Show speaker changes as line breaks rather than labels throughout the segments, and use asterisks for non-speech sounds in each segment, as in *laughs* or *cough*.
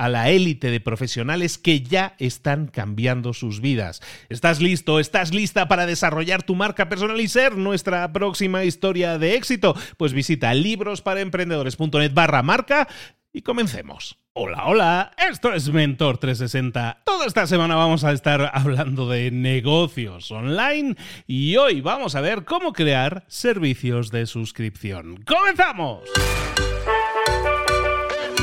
a la élite de profesionales que ya están cambiando sus vidas. ¿Estás listo? ¿Estás lista para desarrollar tu marca personal y ser nuestra próxima historia de éxito? Pues visita librosparaemprendedores.net barra marca y comencemos. Hola, hola, esto es Mentor 360. Toda esta semana vamos a estar hablando de negocios online y hoy vamos a ver cómo crear servicios de suscripción. ¡Comenzamos!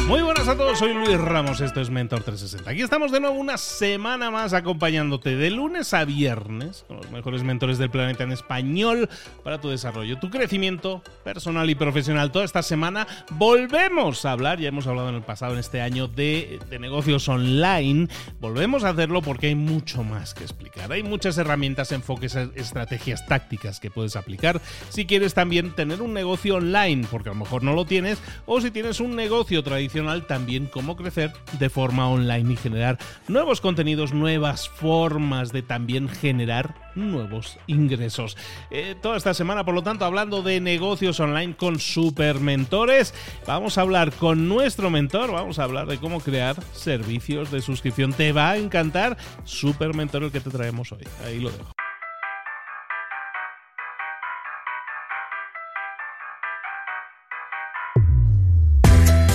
Muy buenas a todos, soy Luis Ramos, esto es Mentor 360. Aquí estamos de nuevo una semana más acompañándote de lunes a viernes con los mejores mentores del planeta en español para tu desarrollo, tu crecimiento personal y profesional. Toda esta semana volvemos a hablar, ya hemos hablado en el pasado, en este año, de, negocios online. Volvemos a hacerlo porque hay mucho más que explicar. Hay muchas herramientas, enfoques, estrategias tácticas que puedes aplicar si quieres también tener un negocio online, porque a lo mejor no lo tienes, o si tienes un negocio tradicional también cómo crecer de forma online y generar nuevos contenidos, nuevas formas de también generar nuevos ingresos. Eh, toda esta semana, por lo tanto, hablando de negocios online con super mentores, vamos a hablar con nuestro mentor, vamos a hablar de cómo crear servicios de suscripción. Te va a encantar, super mentor el que te traemos hoy. Ahí lo dejo.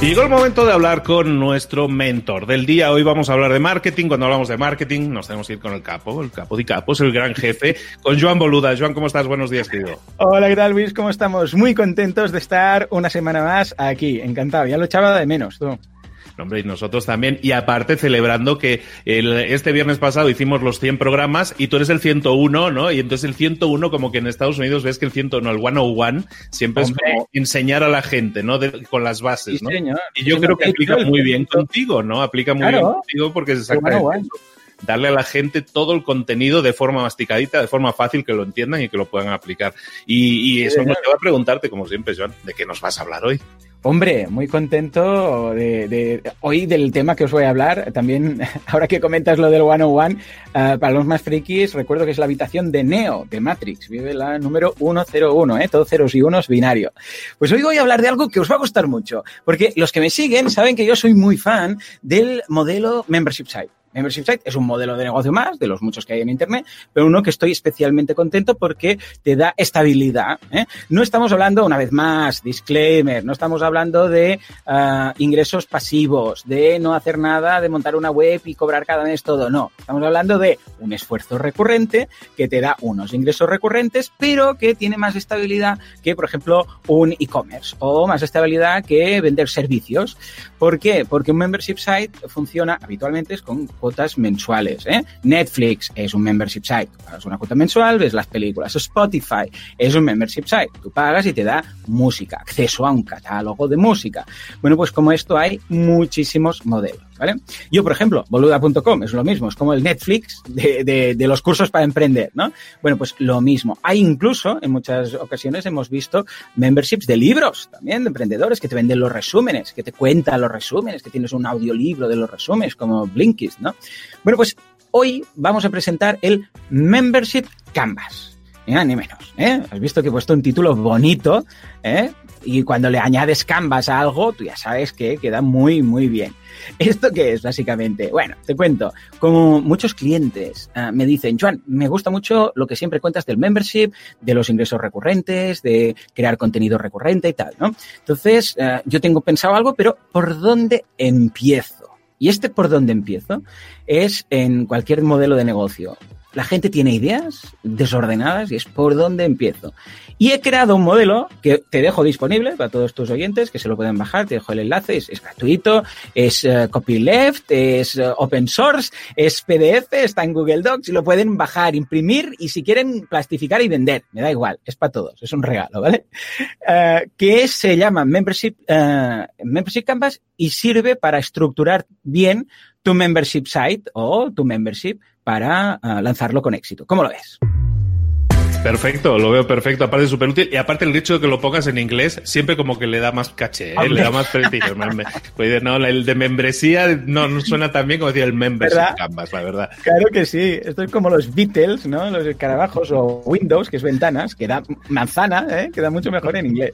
Llegó el momento de hablar con nuestro mentor del día. Hoy vamos a hablar de marketing. Cuando hablamos de marketing, nos tenemos que ir con el capo, el capo de capos, el gran jefe, con Joan Boluda. Joan, ¿cómo estás? Buenos días, querido.
Hola, ¿qué tal, Luis? ¿Cómo estamos? Muy contentos de estar una semana más aquí. Encantado. Ya lo echaba de menos.
Hombre, y nosotros también. Y aparte, celebrando que este viernes pasado hicimos los 100 programas y tú eres el 101, ¿no? Y entonces el 101, como que en Estados Unidos ves que el 101, el 101, siempre es como enseñar a la gente, ¿no? con las bases, ¿no? y yo creo que aplica muy bien contigo, ¿no? Aplica muy bien contigo porque es exactamente darle a la gente todo el contenido de forma masticadita, de forma fácil que lo entiendan y que lo puedan aplicar. Y, y eso nos lleva a preguntarte, como siempre, Joan, ¿de qué nos vas a hablar hoy?
Hombre, muy contento de, hoy del tema que os voy a hablar. También, *laughs* ahora que comentas lo del 101, uh, para los más frikis, recuerdo que es la habitación de Neo, de Matrix. Vive la número 101, ¿eh? Todo ceros y unos binario. Pues hoy voy a hablar de algo que os va a gustar mucho, porque los que me siguen saben que yo soy muy fan del modelo Membership Site. Membership Site es un modelo de negocio más, de los muchos que hay en Internet, pero uno que estoy especialmente contento porque te da estabilidad. ¿eh? No estamos hablando, una vez más, disclaimer, no estamos hablando de uh, ingresos pasivos, de no hacer nada, de montar una web y cobrar cada mes todo. No, estamos hablando de un esfuerzo recurrente que te da unos ingresos recurrentes, pero que tiene más estabilidad que, por ejemplo, un e-commerce o más estabilidad que vender servicios. ¿Por qué? Porque un membership site funciona habitualmente con cuotas mensuales. ¿eh? Netflix es un membership site. pagas una cuota mensual, ves las películas. Spotify es un membership site. Tú pagas y te da música, acceso a un catálogo de música. Bueno, pues como esto hay muchísimos modelos. ¿Vale? Yo, por ejemplo, boluda.com es lo mismo, es como el Netflix de, los cursos para emprender, ¿no? Bueno, pues lo mismo. Hay incluso, en muchas ocasiones hemos visto memberships de libros también, de emprendedores que te venden los resúmenes, que te cuentan los resúmenes, que tienes un audiolibro de los resúmenes, como Blinkist, ¿no? Bueno, pues hoy vamos a presentar el Membership Canvas. Ni ni menos. ¿eh? Has visto que he puesto un título bonito, ¿eh? Y cuando le añades Canvas a algo, tú ya sabes que queda muy, muy bien. *laughs* ¿Esto qué es, básicamente? Bueno, te cuento. Como muchos clientes uh, me dicen, Joan, me gusta mucho lo que siempre cuentas del membership, de los ingresos recurrentes, de crear contenido recurrente y tal, ¿no? Entonces, uh, yo tengo pensado algo, pero ¿por dónde empiezo? Y este por dónde empiezo es en cualquier modelo de negocio la gente tiene ideas desordenadas y es por dónde empiezo. Y he creado un modelo que te dejo disponible para todos tus oyentes, que se lo pueden bajar, te dejo el enlace, es, gratuito, es uh, copyleft, es uh, open source, es PDF, está en Google Docs y lo pueden bajar, imprimir y si quieren plastificar y vender, me da igual, es para todos, es un regalo, ¿vale? Uh, que se llama Membership, Membership Canvas y sirve para estructurar bien tu membership site o tu membership para uh, lanzarlo con éxito. ¿Cómo lo ves?
Perfecto, lo veo perfecto, aparte súper útil. Y aparte el hecho de que lo pongas en inglés, siempre como que le da más caché, ¿eh? le da más prestigio. pues, no, el de membresía no, no suena tan bien como decir el membership ¿verdad? canvas, la verdad.
Claro que sí, esto es como los Beatles, ¿no? Los escarabajos o Windows, que es ventanas, que da manzana, ¿eh? queda mucho mejor en inglés.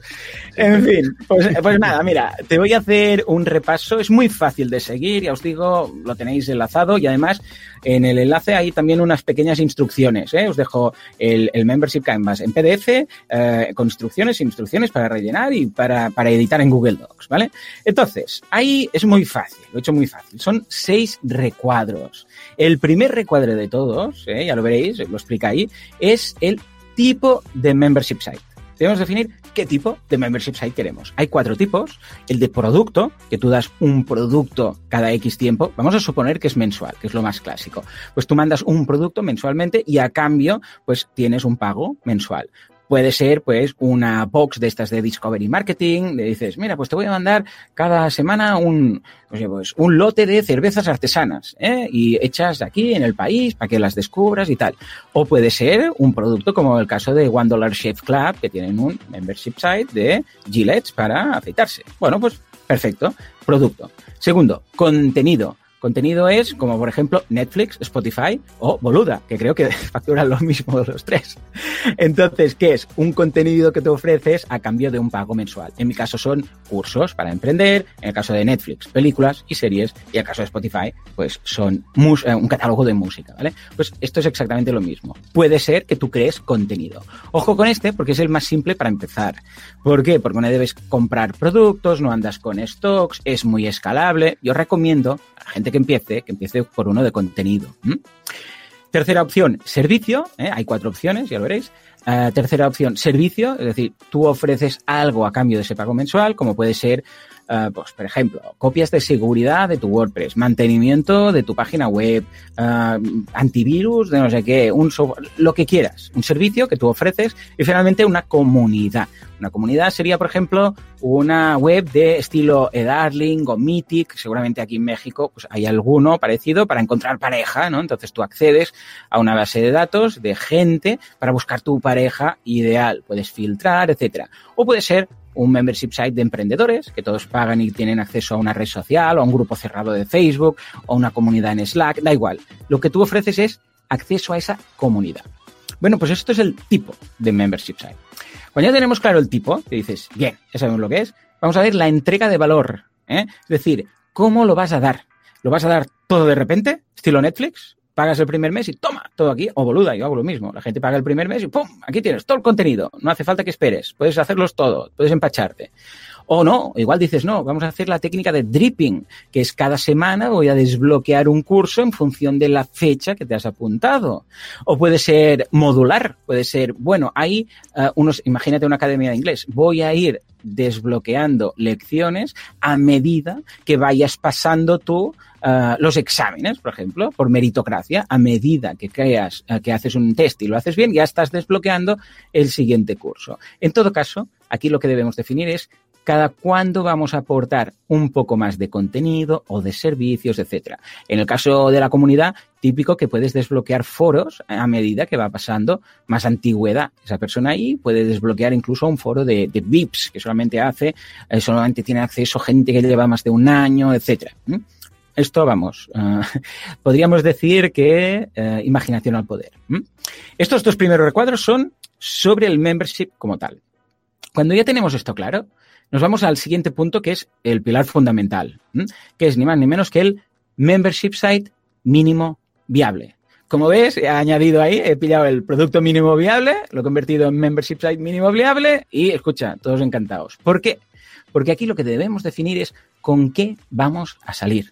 En fin, pues, pues nada, mira, te voy a hacer un repaso, es muy fácil de seguir, ya os digo, lo tenéis enlazado y además en el enlace hay también unas pequeñas instrucciones, ¿eh? os dejo el, el Membership Canvas en PDF eh, con instrucciones, instrucciones para rellenar y para, para, editar en Google Docs, ¿vale? Entonces, ahí es muy fácil, lo he hecho muy fácil. Son seis recuadros. El primer recuadro de todos, ¿eh? ya lo veréis, lo explica ahí, es el tipo de membership site debemos definir qué tipo de membership site queremos. Hay cuatro tipos. El de producto, que tú das un producto cada X tiempo. Vamos a suponer que es mensual, que es lo más clásico. Pues tú mandas un producto mensualmente y a cambio, pues tienes un pago mensual. Puede ser, pues, una box de estas de Discovery Marketing, le dices, mira, pues te voy a mandar cada semana un, pues, un lote de cervezas artesanas, ¿eh? Y hechas aquí en el país para que las descubras y tal. O puede ser un producto como el caso de One Dollar Chef Club, que tienen un membership site de Gillette para afeitarse. Bueno, pues perfecto. Producto. Segundo, contenido. Contenido es como, por ejemplo, Netflix, Spotify o Boluda, que creo que *laughs* facturan lo mismo los tres. Entonces, ¿qué es? Un contenido que te ofreces a cambio de un pago mensual. En mi caso son cursos para emprender, en el caso de Netflix, películas y series, y en el caso de Spotify, pues son eh, un catálogo de música, ¿vale? Pues esto es exactamente lo mismo. Puede ser que tú crees contenido. Ojo con este porque es el más simple para empezar. ¿Por qué? Porque no debes comprar productos, no andas con stocks, es muy escalable. Yo recomiendo a la gente que empiece, que empiece por uno de contenido. Tercera opción, servicio. ¿eh? Hay cuatro opciones, ya lo veréis. Uh, tercera opción, servicio, es decir, tú ofreces algo a cambio de ese pago mensual, como puede ser, uh, pues, por ejemplo, copias de seguridad de tu WordPress, mantenimiento de tu página web, uh, antivirus de no sé qué, un software, lo que quieras, un servicio que tú ofreces y finalmente una comunidad. Una comunidad sería, por ejemplo, una web de estilo eDarling o Mythic, seguramente aquí en México pues hay alguno parecido para encontrar pareja, ¿no? Entonces tú accedes a una base de datos de gente para buscar tu pareja ideal. Puedes filtrar, etcétera. O puede ser un membership site de emprendedores que todos pagan y tienen acceso a una red social o a un grupo cerrado de Facebook o una comunidad en Slack, da igual. Lo que tú ofreces es acceso a esa comunidad. Bueno, pues esto es el tipo de membership site. Cuando ya tenemos claro el tipo, que dices, bien, ya sabemos lo que es, vamos a ver la entrega de valor. ¿eh? Es decir, ¿cómo lo vas a dar? ¿Lo vas a dar todo de repente? ¿Estilo Netflix? Pagas el primer mes y toma, todo aquí. O boluda, yo hago lo mismo. La gente paga el primer mes y ¡pum! Aquí tienes todo el contenido. No hace falta que esperes. Puedes hacerlos todo. Puedes empacharte. O no, igual dices, no, vamos a hacer la técnica de dripping, que es cada semana voy a desbloquear un curso en función de la fecha que te has apuntado. O puede ser modular, puede ser, bueno, hay uh, unos, imagínate una academia de inglés, voy a ir desbloqueando lecciones a medida que vayas pasando tú Uh, los exámenes, por ejemplo, por meritocracia, a medida que creas uh, que haces un test y lo haces bien, ya estás desbloqueando el siguiente curso. En todo caso, aquí lo que debemos definir es cada cuándo vamos a aportar un poco más de contenido o de servicios, etcétera. En el caso de la comunidad, típico que puedes desbloquear foros a medida que va pasando más antigüedad. Esa persona ahí puede desbloquear incluso un foro de, VIPs que solamente hace, eh, solamente tiene acceso gente que lleva más de un año, etcétera. Esto, vamos, uh, *laughs* podríamos decir que uh, imaginación al poder. Estos dos primeros recuadros son sobre el membership como tal. Cuando ya tenemos esto claro, nos vamos al siguiente punto que es el pilar fundamental, que es ni más ni menos que el membership site mínimo viable. Como ves, he añadido ahí, he pillado el producto mínimo viable, lo he convertido en membership site mínimo viable y escucha, todos encantados. ¿Por qué? Porque aquí lo que debemos definir es con qué vamos a salir.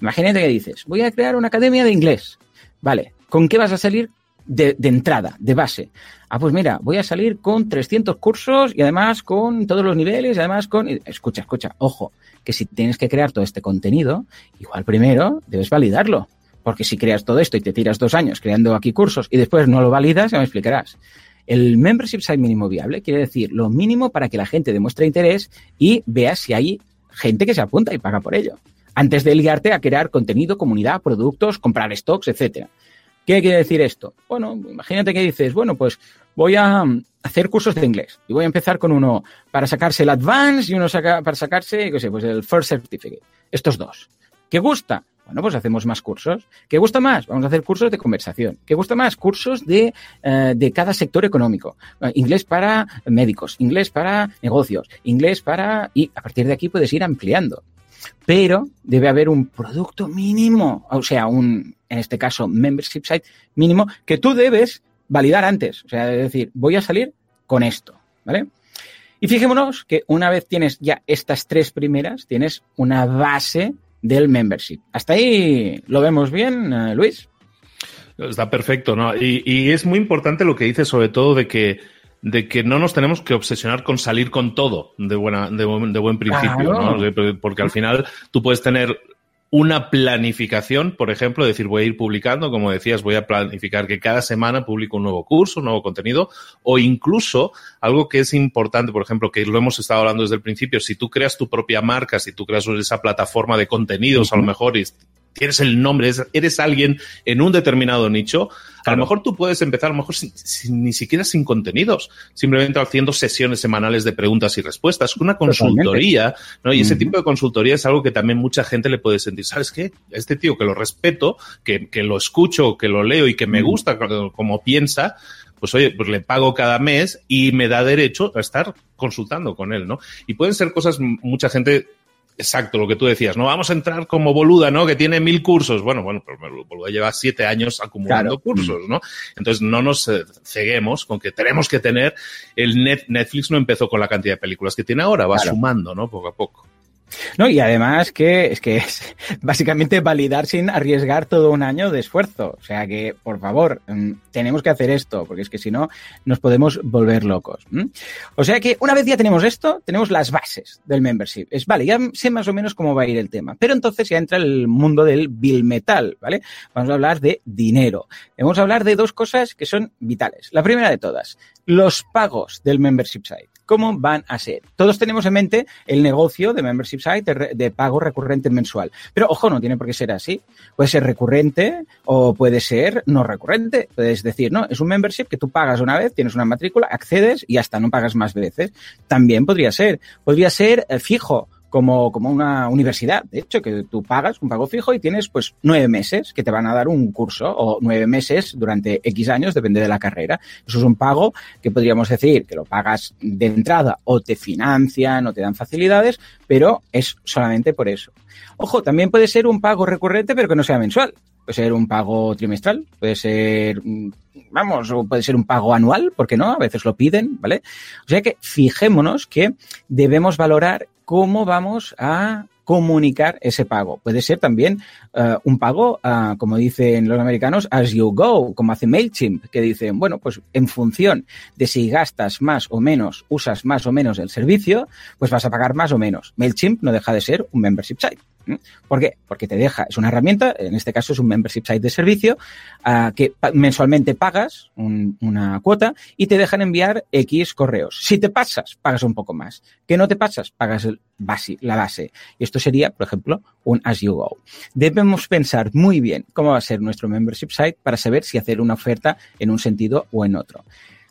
Imagínate que dices, voy a crear una academia de inglés. Vale, ¿con qué vas a salir de, entrada, de base? Ah, pues mira, voy a salir con 300 cursos y además con todos los niveles y además con... Escucha, escucha, ojo, que si tienes que crear todo este contenido, igual primero debes validarlo. Porque si creas todo esto y te tiras dos años creando aquí cursos y después no lo validas, ya me explicarás. El membership site mínimo viable quiere decir lo mínimo para que la gente demuestre interés y vea si hay gente que se apunta y paga por ello antes de liarte a crear contenido, comunidad, productos, comprar stocks, etcétera. ¿Qué quiere decir esto? Bueno, imagínate que dices, bueno, pues voy a hacer cursos de inglés y voy a empezar con uno para sacarse el Advance y uno para sacarse, qué sé, pues el First Certificate. Estos dos. ¿Qué gusta? Bueno, pues hacemos más cursos. ¿Qué gusta más? Vamos a hacer cursos de conversación. ¿Qué gusta más? Cursos de, eh, de cada sector económico. Eh, inglés para médicos, inglés para negocios, inglés para... Y a partir de aquí puedes ir ampliando pero debe haber un producto mínimo, o sea, un, en este caso, membership site mínimo, que tú debes validar antes. O sea, es decir, voy a salir con esto, ¿vale? Y fijémonos que una vez tienes ya estas tres primeras, tienes una base del membership. ¿Hasta ahí lo vemos bien, eh, Luis?
Está perfecto, ¿no? Y, y, es muy importante lo que dices, sobre todo de que de que no nos tenemos que obsesionar con salir con todo de, buena, de, buen principio, ¿no? Porque al final tú puedes tener una planificación, por ejemplo, decir, voy a ir publicando, como decías, voy a planificar que cada semana publico un nuevo curso, un nuevo contenido, o incluso algo que es importante, por ejemplo, que lo hemos estado hablando desde el principio, si tú creas tu propia marca, si tú creas esa plataforma de contenidos, a lo mejor, y tienes el nombre, eres alguien en un determinado nicho, a lo mejor tú puedes empezar, a lo mejor ni siquiera sin contenidos, simplemente haciendo sesiones semanales de preguntas y respuestas, una consultoría, ¿no? Y ese tipo de consultoría es algo que también mucha gente le puede sentir, ¿sabes qué? Este tío que lo respeto, que, que lo escucho, que lo leo y que me gusta como piensa, pues oye, pues le pago cada mes y me da derecho a estar consultando con él, ¿no? Y pueden ser cosas, mucha gente Exacto, lo que tú decías, no vamos a entrar como Boluda, ¿no? Que tiene mil cursos. Bueno, bueno, pero Boluda lleva siete años acumulando cursos, ¿no? Entonces no nos eh, ceguemos con que tenemos que tener el net, Netflix no empezó con la cantidad de películas que tiene ahora, va sumando, ¿no? Poco a poco.
No, y además que es que es *laughs* básicamente validar sin arriesgar todo un año de esfuerzo. O sea que, por favor, mm, tenemos que hacer esto, porque es que si no, nos podemos volver locos. O sea que una vez ya tenemos esto, tenemos las bases del membership. Es vale, ya sé más o menos cómo va a ir el tema. Pero entonces ya entra el mundo del bill metal, ¿vale? Vamos a hablar de dinero. Vamos a hablar de dos cosas que son vitales. La primera de todas, los pagos del membership site. ¿Cómo van a ser? Todos tenemos en mente el negocio de membership site de, pago recurrente mensual. Pero ojo, no tiene por qué ser así. Puede ser recurrente o puede ser no recurrente. Puedes decir, no, es un membership que tú pagas una vez, tienes una matrícula, accedes y hasta no pagas más veces. También podría ser. Podría ser eh, fijo como, como una universidad, de hecho, que tú pagas un pago fijo y tienes pues nueve meses que te van a dar un curso o nueve meses durante X años, depende de la carrera. Eso es un pago que podríamos decir que lo pagas de entrada o te financian o te dan facilidades, pero es solamente por eso. Ojo, también puede ser un pago recurrente pero que no sea mensual. Puede ser un pago trimestral, puede ser, vamos, puede ser un pago anual, porque no? A veces lo piden, ¿vale? O sea que fijémonos que debemos valorar cómo vamos a comunicar ese pago. Puede ser también uh, un pago, uh, como dicen los americanos, as you go, como hace MailChimp, que dicen, bueno, pues en función de si gastas más o menos, usas más o menos el servicio, pues vas a pagar más o menos. MailChimp no deja de ser un membership site. ¿Por qué? Porque te deja, es una herramienta, en este caso es un membership site de servicio, uh, que mensualmente pagas un, una cuota y te dejan enviar X correos. Si te pasas, pagas un poco más. Que no te pasas, pagas el la base. Y esto sería, por ejemplo, un as you go. Debemos pensar muy bien cómo va a ser nuestro membership site para saber si hacer una oferta en un sentido o en otro.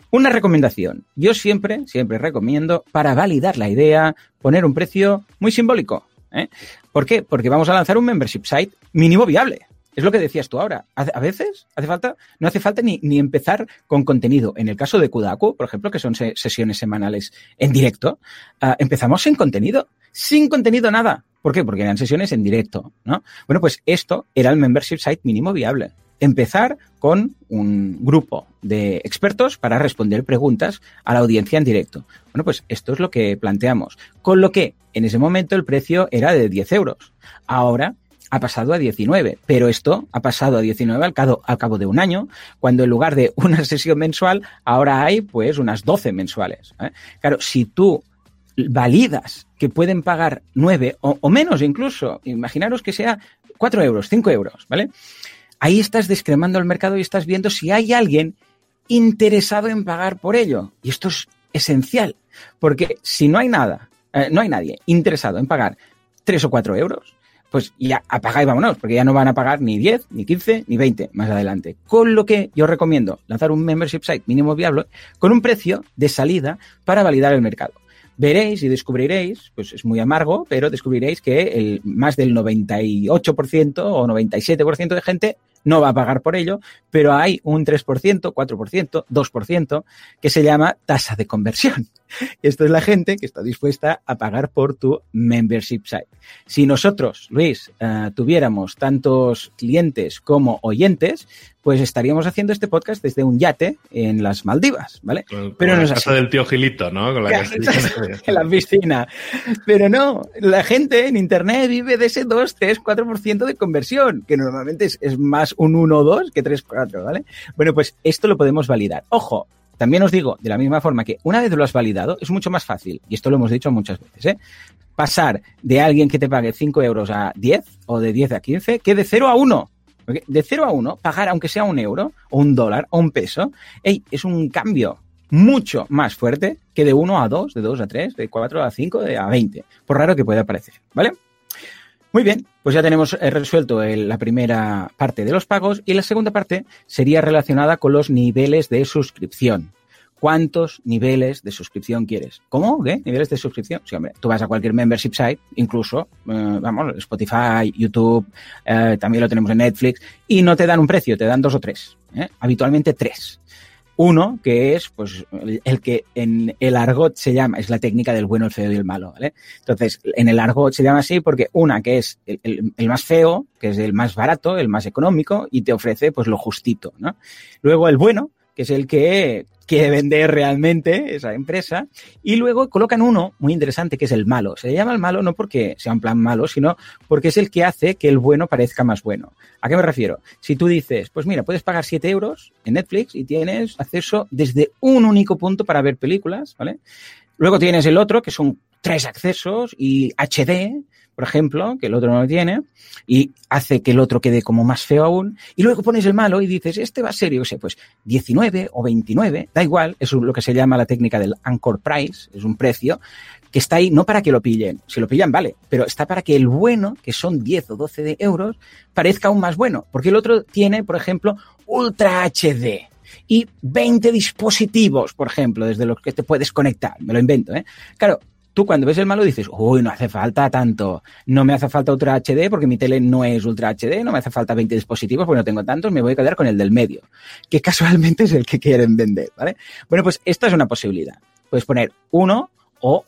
Una recomendación. Yo siempre, siempre recomiendo, para validar la idea, poner un precio muy simbólico. ¿Eh? ¿Por qué? Porque vamos a lanzar un membership site mínimo viable. Es lo que decías tú ahora. A veces hace falta, no hace falta ni, ni empezar con contenido. En el caso de Kudaku, por ejemplo, que son sesiones semanales en directo, uh, empezamos sin contenido. Sin contenido nada. ¿Por qué? Porque eran sesiones en directo, ¿no? Bueno, pues esto era el membership site mínimo viable empezar con un grupo de expertos para responder preguntas a la audiencia en directo. Bueno, pues esto es lo que planteamos. Con lo que en ese momento el precio era de 10 euros. Ahora ha pasado a 19, pero esto ha pasado a 19 al cabo, al cabo de un año, cuando en lugar de una *laughs* sesión mensual, ahora hay pues unas 12 mensuales. ¿eh? Claro, si tú validas que pueden pagar 9 o, menos incluso, imaginaros que sea 4 euros, 5 euros, ¿vale? Ahí estás descremando el mercado y estás viendo si hay alguien interesado en pagar por ello. Y esto es esencial, porque si no hay nada, eh, no hay nadie interesado en pagar 3 o 4 euros, pues ya apaga y vámonos, porque ya no van a pagar ni 10, ni 15, ni 20 más adelante. Con lo que yo recomiendo lanzar un membership site mínimo viable con un precio de salida para validar el mercado veréis y descubriréis, pues es muy amargo, pero descubriréis que el, más del 98% o 97% de gente no va a pagar por ello, pero hay un 3%, 4%, 2% que se llama tasa de conversión. *laughs* Esto es la gente que está dispuesta a pagar por tu membership site. Si nosotros, Luis, uh, tuviéramos tantos clientes como oyentes, pues estaríamos haciendo este podcast desde un yate en las Maldivas, ¿vale?
Con, Pero no es casa del tío Gilito, ¿no? Con la
en la piscina. Pero no, la gente en Internet vive de ese 2, 3, 4% de conversión, que normalmente es, es más un 1 o 2 que 3, 4, ¿vale? Bueno, pues esto lo podemos validar. Ojo, también os digo, de la misma forma que una vez lo has validado, es mucho más fácil, y esto lo hemos dicho muchas veces, ¿eh? pasar de alguien que te pague 5 euros a 10 o de 10 a 15 que de 0 a 1. De 0 a 1, pagar aunque sea un euro o un dólar o un peso, hey, es un cambio mucho más fuerte que de 1 a 2, de 2 a 3, de 4 a 5, de a 20, por raro que pueda parecer, ¿vale? Muy bien, pues ya tenemos eh, resuelto el, la primera parte de los pagos y la segunda parte sería relacionada con los niveles de suscripción. ¿Cuántos niveles de suscripción quieres? ¿Cómo? ¿Qué? ¿Niveles de suscripción? Sí, hombre, tú vas a cualquier membership site, incluso, eh, vamos, Spotify, YouTube, eh, también lo tenemos en Netflix, y no te dan un precio, te dan dos o tres. Habitualmente tres. Uno, que es pues el, que en el argot se llama, es la técnica del bueno, el feo y el malo, ¿vale? Entonces, en el argot se llama así porque una, que es el, el, el, más feo, que es el más barato, el más económico, y te ofrece pues lo justito, ¿no? Luego el bueno, que es el que quiere vender realmente esa empresa, y luego colocan uno muy interesante que es el malo. Se llama el malo no porque sea un plan malo, sino porque es el que hace que el bueno parezca más bueno. ¿A qué me refiero? Si tú dices, pues mira, puedes pagar 7 euros en Netflix y tienes acceso desde un único punto para ver películas, ¿vale? Luego tienes el otro, que son tres accesos y HD, por ejemplo, que el otro no lo tiene, y hace que el otro quede como más feo aún, y luego pones el malo y dices, este va a ser, yo sé, pues 19 o 29, da igual, es lo que se llama la técnica del anchor price, es un precio que está ahí no para que lo pillen, si lo pillan vale, pero está para que el bueno, que son 10 o 12 de euros, parezca aún más bueno, porque el otro tiene, por ejemplo, Ultra HD, y 20 dispositivos, por ejemplo, desde los que te puedes conectar. Me lo invento, ¿eh? Claro, tú cuando ves el malo dices, uy, no hace falta tanto, no me hace falta Ultra HD porque mi tele no es Ultra HD, no me hace falta 20 dispositivos porque no tengo tantos, me voy a quedar con el del medio, que casualmente *laughs* es el que quieren vender, ¿vale? Bueno, pues esta es una posibilidad. Puedes poner uno o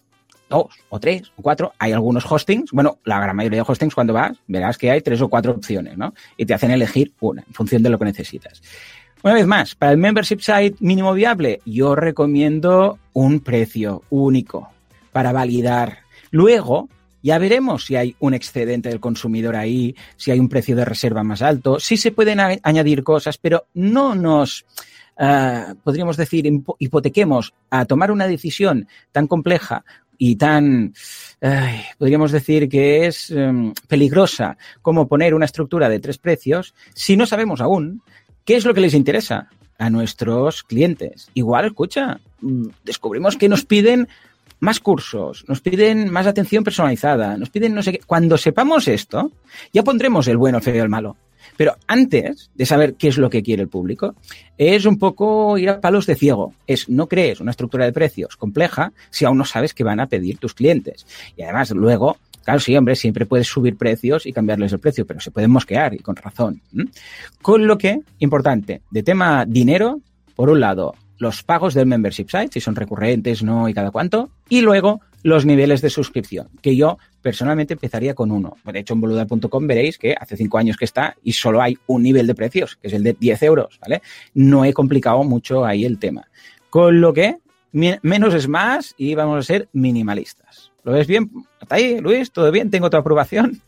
dos o tres o cuatro. Hay algunos hostings, bueno, la gran mayoría de hostings cuando vas, verás que hay tres o cuatro opciones, ¿no? Y te hacen elegir una en función de lo que necesitas. Una vez más, para el membership site mínimo viable, yo recomiendo un precio único para validar. Luego, ya veremos si hay un excedente del consumidor ahí, si hay un precio de reserva más alto, si se pueden añadir cosas, pero no nos, uh, podríamos decir, hipotequemos a tomar una decisión tan compleja y tan, podríamos decir que es em, peligrosa como poner una estructura de tres precios si no sabemos aún qué es lo que les interesa a nuestros clientes. Igual, escucha, mm, descubrimos que nos piden más cursos, nos piden más atención personalizada, nos piden no sé qué. Cuando sepamos esto, ya pondremos el bueno, el feo y el malo. Pero antes de saber qué es lo que quiere el público, es un poco ir a palos de ciego. Es no crees una estructura de precios compleja si aún no sabes qué van a pedir tus clientes. Y además, luego, claro, sí, hombre, siempre puedes subir precios y cambiarles el precio, pero se pueden mosquear y con razón. Con lo que, importante, de tema dinero, por un lado, los pagos del membership site, si son recurrentes, no y cada cuánto, y luego los niveles de suscripción, que yo personalmente empezaría con uno. De hecho, en boluda.com veréis que hace cinco años que está y solo hay un nivel de precios, que es el de 10 euros, ¿vale? No he complicado mucho ahí el tema. Con lo que menos es más y vamos a ser minimalistas. ¿Lo ves bien? ¿Hasta ahí, Luis? ¿Todo bien? ¿Tengo tu aprobación?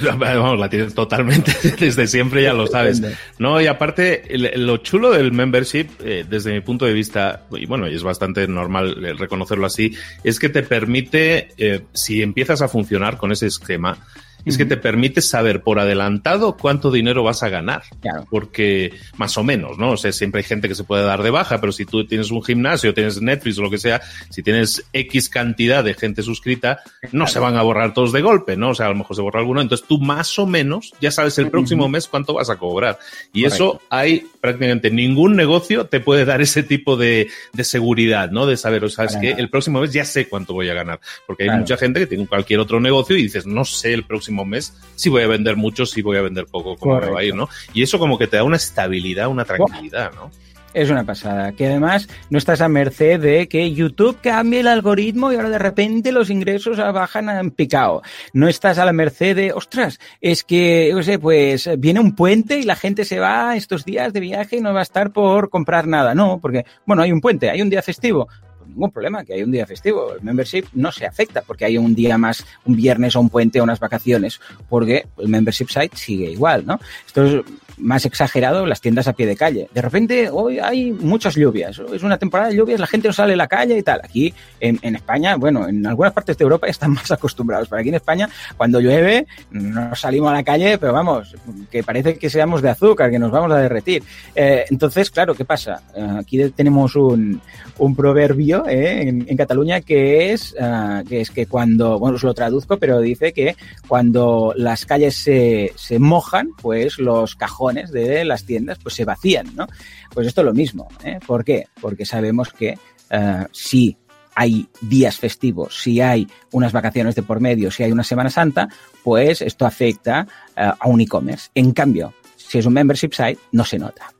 *laughs*
Vamos, la tienes totalmente *laughs* desde siempre, ya lo sabes. No, y aparte, lo chulo del membership, eh, desde mi punto de vista, y bueno, y es bastante normal eh, reconocerlo así, es que te permite, eh, si empiezas a funcionar con ese esquema, es que te permite saber por adelantado cuánto dinero vas a ganar. Claro. Porque más o menos, ¿no? O sea, siempre hay gente que se puede dar de baja, pero si tú tienes un gimnasio, tienes Netflix o lo que sea, si tienes X cantidad de gente suscrita, no se van a borrar todos de golpe, ¿no? O sea, a lo mejor se borra alguno. Entonces tú más o menos ya sabes el próximo mes cuánto vas a cobrar. Y eso hay prácticamente ningún negocio te puede dar ese tipo de, seguridad, ¿no? De saber, o sea, es que el próximo mes ya sé cuánto voy a ganar. Porque hay mucha gente que tiene cualquier otro negocio y dices, no sé el próximo mes si voy a vender mucho, si voy a vender poco, cómo me va a ir, ¿no? Y eso como que te da una estabilidad, una tranquilidad, ¿no?
Es una pasada. Que además no estás a merced de que YouTube cambie el algoritmo y ahora de repente los ingresos bajan en picado. No estás a la merced de, ostras, es que, no sé, pues viene un puente y la gente se va estos días de viaje y no va a estar por comprar nada. No, porque, bueno, hay un puente, hay un día festivo ningún problema que hay un día festivo. El membership no se afecta porque hay un día más, un viernes o un puente o unas vacaciones, porque el membership site sigue igual, ¿no? Esto es más exagerado las tiendas a pie de calle. De repente hoy hay muchas lluvias, es una temporada de lluvias, la gente no sale a la calle y tal. Aquí en, España, bueno, en algunas partes de Europa *laughs* están más acostumbrados, pero aquí en España cuando llueve no salimos a la calle, pero vamos, que parece que seamos de azúcar, que nos vamos a derretir. Eh, entonces, claro, ¿qué pasa? Eh, aquí tenemos un, un proverbio eh, en, Cataluña que es, uh, que es que cuando, bueno, os lo traduzco, pero dice que cuando las calles se, se mojan, pues los cajones de las tiendas pues se vacían, ¿no? Pues esto es lo mismo, ¿eh? ¿Por qué? Porque sabemos que uh, si hay días festivos, si hay unas vacaciones de por medio, si hay una Semana Santa, pues esto afecta uh, a un e-commerce. En cambio, si es un membership site, no se nota.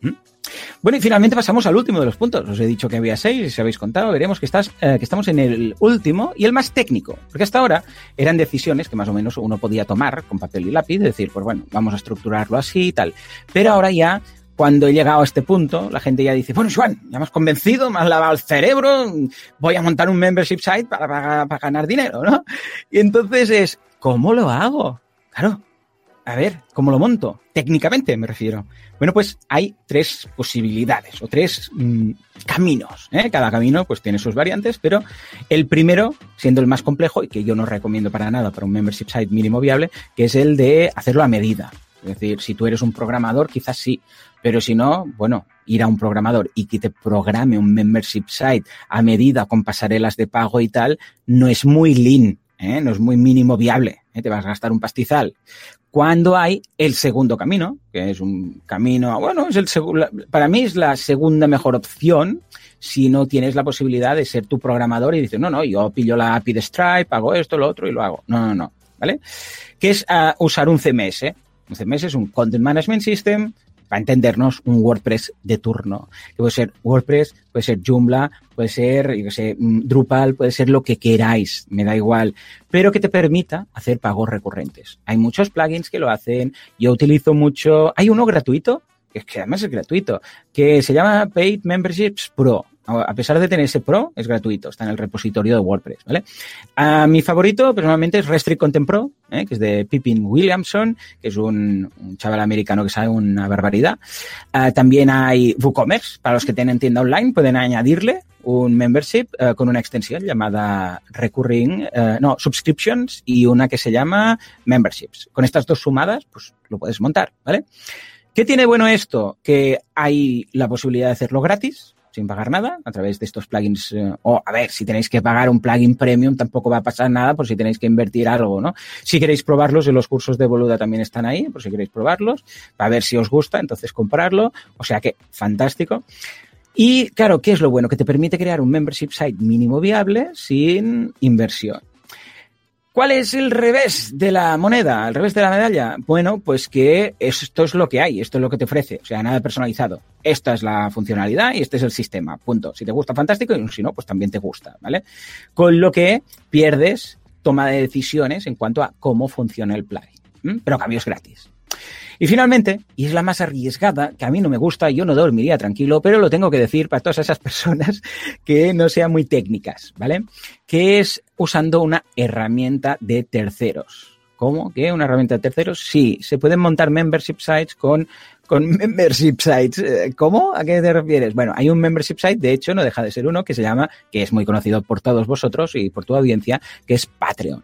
Bueno, y finalmente pasamos al último de los puntos. Os he dicho que había seis, si habéis contado, veremos que, estás, eh, que estamos en el último y el más técnico. Porque hasta ahora eran decisiones que más o menos uno podía tomar con papel y lápiz, decir, pues bueno, vamos a estructurarlo así y tal. Pero ahora ya cuando he llegado a este punto, la gente ya dice, bueno, Juan, ya me has convencido, me has lavado el cerebro, voy a montar un membership site para, para, para, ganar dinero, ¿no? Y entonces es, ¿cómo lo hago? Claro, a ver, ¿cómo lo monto? Técnicamente me refiero. Bueno, pues hay tres posibilidades o tres mmm, caminos. ¿eh? Cada camino pues tiene sus variantes, pero el primero, siendo el más complejo y que yo no recomiendo para nada para un membership site mínimo viable, que es el de hacerlo a medida. Es decir, si tú eres un programador, quizás sí, pero si no, bueno, ir a un programador y que te programe un membership site a medida con pasarelas de pago y tal, no es muy lean, ¿eh? no es muy mínimo viable. ¿eh? Te vas a gastar un pastizal cuando hay el segundo camino, que es un camino, bueno, es el para mí es la segunda mejor opción si no tienes la posibilidad de ser tu programador y dices, no, no, yo pillo la API de Stripe, hago esto, lo otro y lo hago. No, no, no, ¿vale? Que es uh, usar un CMS. Un CMS es un Content Management System para entendernos, un WordPress de turno. Que puede ser WordPress, puede ser Joomla, puede ser, yo sé, mm, Drupal, puede ser lo que queráis, me da igual, pero que te permita hacer pagos recurrentes. Hay muchos plugins que lo hacen, yo utilizo mucho, hay uno gratuito, que que además es gratuito, que se llama Paid Memberships Pro A pesar de tener ese Pro, es gratuito, está en el repositorio de WordPress, ¿vale? A mi favorito, personalmente, es Restrict Content Pro, ¿eh? que es de Pippin Williamson, que es un, chaval americano que sabe una barbaridad. Ah, también hay WooCommerce, para los que tienen tienda online, pueden añadirle un membership eh, con una extensión llamada Recurring, eh, no, Subscriptions y una que se llama Memberships. Con estas dos sumadas, pues lo puedes montar, ¿vale? ¿Qué tiene bueno esto? Que hay la posibilidad de hacerlo gratis, sin pagar nada a través de estos plugins. Eh, o, a ver, si tenéis que pagar un plugin premium, tampoco va a pasar nada por si tenéis que invertir algo, ¿no? Si queréis probarlos, en los cursos de Boluda también están ahí, por si queréis probarlos, para ver si os gusta, entonces comprarlo. O sea que, fantástico. Y claro, ¿qué es lo bueno? Que te permite crear un membership site mínimo viable sin inversión. ¿Cuál es el revés de la moneda, el revés de la medalla? Bueno, pues que esto es lo que hay, esto es lo que te ofrece, o sea, nada personalizado. Esta es la funcionalidad y este es el sistema, punto. Si te gusta, fantástico, y si no, pues también te gusta, ¿vale? Con lo que pierdes toma de decisiones en cuanto a cómo funciona el plugin, pero cambios gratis. Y finalmente, y es la más arriesgada, que a mí no me gusta, yo no dormiría tranquilo, pero lo tengo que decir para todas esas personas *laughs* que no sean muy técnicas, ¿vale? Que es usando una herramienta de terceros. ¿Cómo? ¿Qué? ¿Una herramienta de terceros? Sí, se pueden montar membership sites con, con *laughs* membership sites. Eh, ¿Cómo? ¿A qué te refieres? Bueno, hay un membership site, de hecho, no deja de ser uno, que se llama, que es muy conocido por todos vosotros y por tu audiencia, que es Patreon.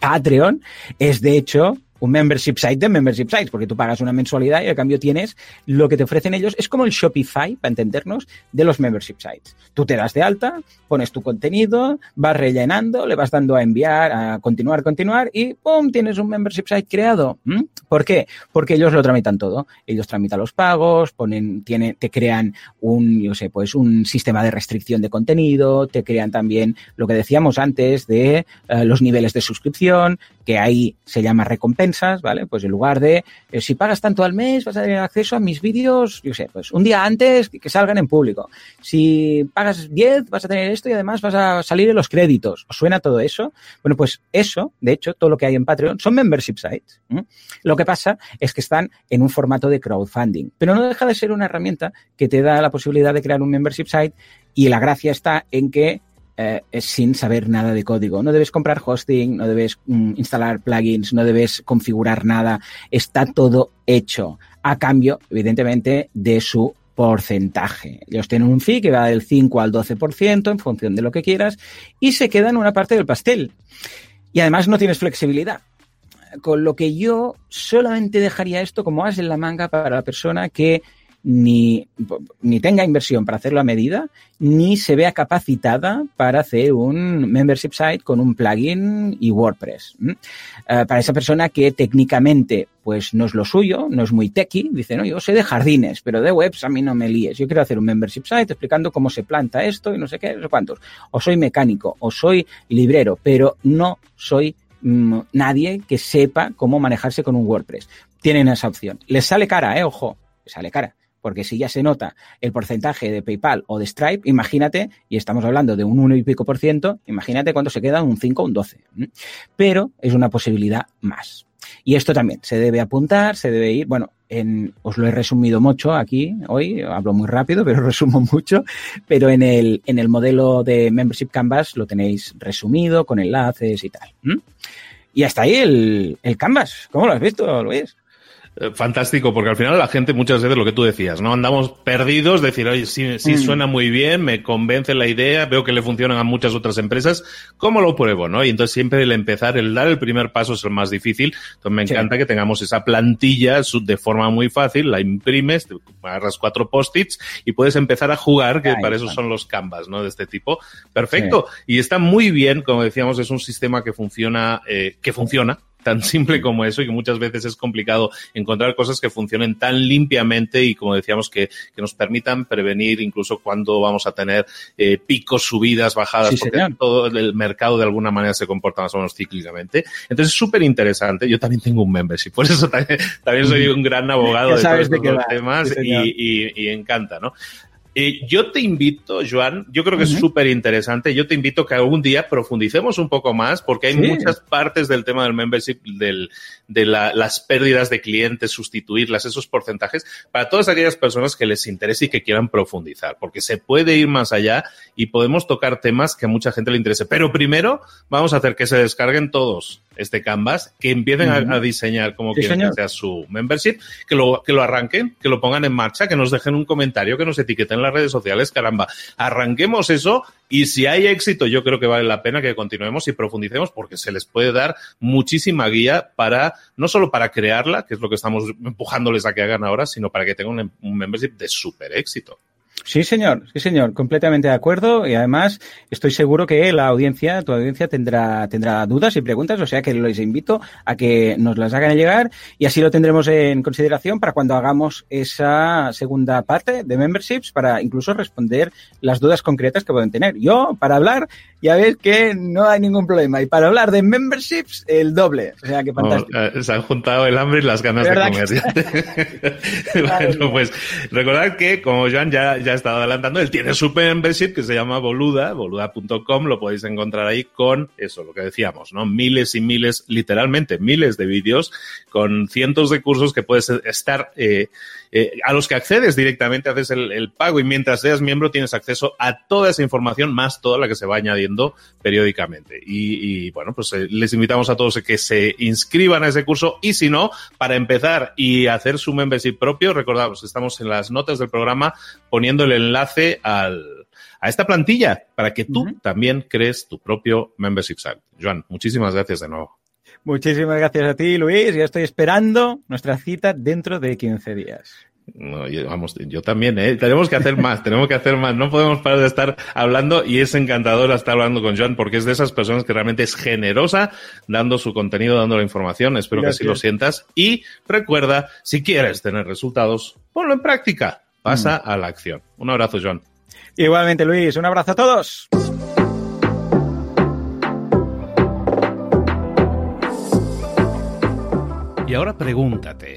Patreon es, de hecho, un membership site de membership sites, porque tú pagas una mensualidad y al cambio tienes lo que te ofrecen ellos. Es como el Shopify, para entendernos, de los membership sites. Tú te das de alta, pones tu contenido, vas rellenando, le vas dando a enviar, a continuar, continuar y ¡pum! Tienes un membership site creado. ¿Mm? ¿Por qué? Porque ellos lo tramitan todo. Ellos tramitan los pagos, ponen, tiene, te crean un, yo sé, pues un sistema de restricción de contenido, te crean también lo que decíamos antes de eh, los niveles de suscripción, que ahí se llama recompensas, ¿vale? Pues en lugar de, eh, si pagas tanto al mes, vas a tener acceso a mis vídeos, yo sé, pues un día antes que, salgan en público. Si pagas 10, vas a tener esto y además vas a salir en los créditos. ¿Os suena todo eso? Bueno, pues eso, de hecho, todo lo que hay en Patreon son membership sites. Lo que pasa es que están en un formato de crowdfunding, pero no deja de ser una herramienta que te da la posibilidad de crear un membership site y la gracia está en que eh, sin saber nada de código. No debes comprar hosting, no debes mm, instalar plugins, no debes configurar nada. Está todo hecho a cambio, evidentemente, de su porcentaje. Ellos tienen un fee que va del 5 al 12% en función de lo que quieras y se queda en una parte del pastel. Y además no tienes flexibilidad. Con lo que yo solamente dejaría esto como as en la manga para la persona que ni, ni tenga inversión para hacerlo a medida, ni se vea capacitada para hacer un membership site con un plugin y WordPress. Eh, para esa persona que técnicamente pues no es lo suyo, no es muy techy, dice, no, yo sé de jardines, pero de webs a mí no me líes. Yo quiero hacer un membership site explicando cómo se planta esto y no sé qué, no sé cuántos. O soy mecánico, o soy librero, pero no soy mm, nadie que sepa cómo manejarse con un WordPress. Tienen esa opción. Les sale cara, eh, ojo, les sale cara porque si ya se nota el porcentaje de PayPal o de Stripe, imagínate, y estamos hablando de un 1 y pico por ciento, imagínate cuánto se queda un 5 o un 12. Pero es una posibilidad más. Y esto también se debe apuntar, se debe ir, bueno, en, os lo he resumido mucho aquí hoy, hablo muy rápido, *laughs* pero resumo mucho, pero en el, en el modelo de Membership Canvas lo tenéis resumido con enlaces y tal. Y hasta ahí el, el Canvas. ¿Cómo lo has visto, Luis?
Eh, fantástico, porque al final la gente muchas veces lo que tú decías, ¿no? Andamos perdidos, decir, oye, sí, sí mm. suena muy bien, me convence la idea, veo que le funcionan a muchas otras empresas, ¿cómo lo pruebo, no? Y entonces siempre el empezar, el dar el primer paso es el más difícil. Entonces me encanta que tengamos esa plantilla de forma muy fácil, la imprimes, te agarras cuatro post-its y puedes empezar a jugar, que para eso son los canvas, ¿no? De este tipo. Perfecto. Y está muy bien, como decíamos, es un sistema que funciona, eh, que funciona, tan simple como eso y que muchas veces es complicado encontrar cosas que funcionen tan limpiamente y como decíamos que, que nos permitan prevenir incluso cuando vamos a tener eh, picos, subidas, bajadas, porque todo el mercado de alguna manera se comporta más o menos cíclicamente. Entonces es súper interesante. Yo también tengo un membership, por eso también, también soy un gran abogado de todos los temas y, y, y encanta, ¿no?
Eh, yo te invito, Joan, yo creo que es súper interesante, yo te invito que algún día profundicemos un poco más, porque hay muchas partes del tema del membership, del, de las pérdidas de clientes, sustituirlas, esos porcentajes, para todas aquellas personas que les interese y que quieran profundizar, porque se puede ir más allá y podemos tocar temas que a mucha gente le interese. Pero primero vamos a hacer que se descarguen todos este Canvas, que empiecen a, diseñar como quieren que sea su membership, que lo, que lo arranquen, que lo pongan en marcha, que nos dejen un comentario, que nos etiqueten en las redes sociales, caramba, arranquemos eso y si hay éxito, yo creo que vale la pena que continuemos y profundicemos porque se les puede dar muchísima guía para, no solo para crearla, que es lo que estamos empujándoles a que hagan ahora, sino para que tengan un membership de súper éxito.
Sí, señor, sí, señor, completamente de acuerdo y además estoy seguro que la audiencia, tu audiencia tendrá, tendrá dudas y preguntas, o sea que les invito a que nos las hagan llegar y así lo tendremos en consideración para cuando hagamos esa segunda parte de memberships para incluso responder las dudas concretas que pueden tener. Yo, para hablar, ya ves que no hay ningún problema y para hablar de memberships, el doble. O sea que fantástico.
Eh, se han juntado el hambre y las ganas de comer. *laughs* bueno, pues recordad que como Joan ya ya he estado adelantando, él tiene su membership que se llama Boluda, boluda.com, lo podéis encontrar ahí con eso, lo que decíamos, ¿no? Miles y miles, literalmente miles de vídeos con cientos de cursos que puedes estar, eh, eh, a los que accedes directamente, haces el, pago y mientras seas miembro tienes acceso a toda esa información más toda la que se va añadiendo periódicamente. Y, bueno, pues eh, les invitamos a todos a que se inscriban a ese curso y si no, para empezar y hacer su membership propio, recordamos, estamos en las notas del programa poniendo el enlace al, a esta plantilla para que tú también crees tu propio membership site. Joan, muchísimas gracias de nuevo.
Muchísimas gracias a ti, Luis. Ya estoy esperando nuestra cita dentro de 15 días.
No, yo, vamos, yo también, ¿eh? Tenemos que hacer más, tenemos que hacer más. No podemos parar de estar hablando y es encantador estar hablando con Joan porque es de esas personas que realmente es generosa dando su contenido, dando la información. Espero que así lo sientas. Y recuerda, si quieres tener resultados, ponlo en práctica. Pasa mm. a la acción. Un abrazo, Joan.
Igualmente, Luis. Un abrazo a todos.
Y ahora pregúntate,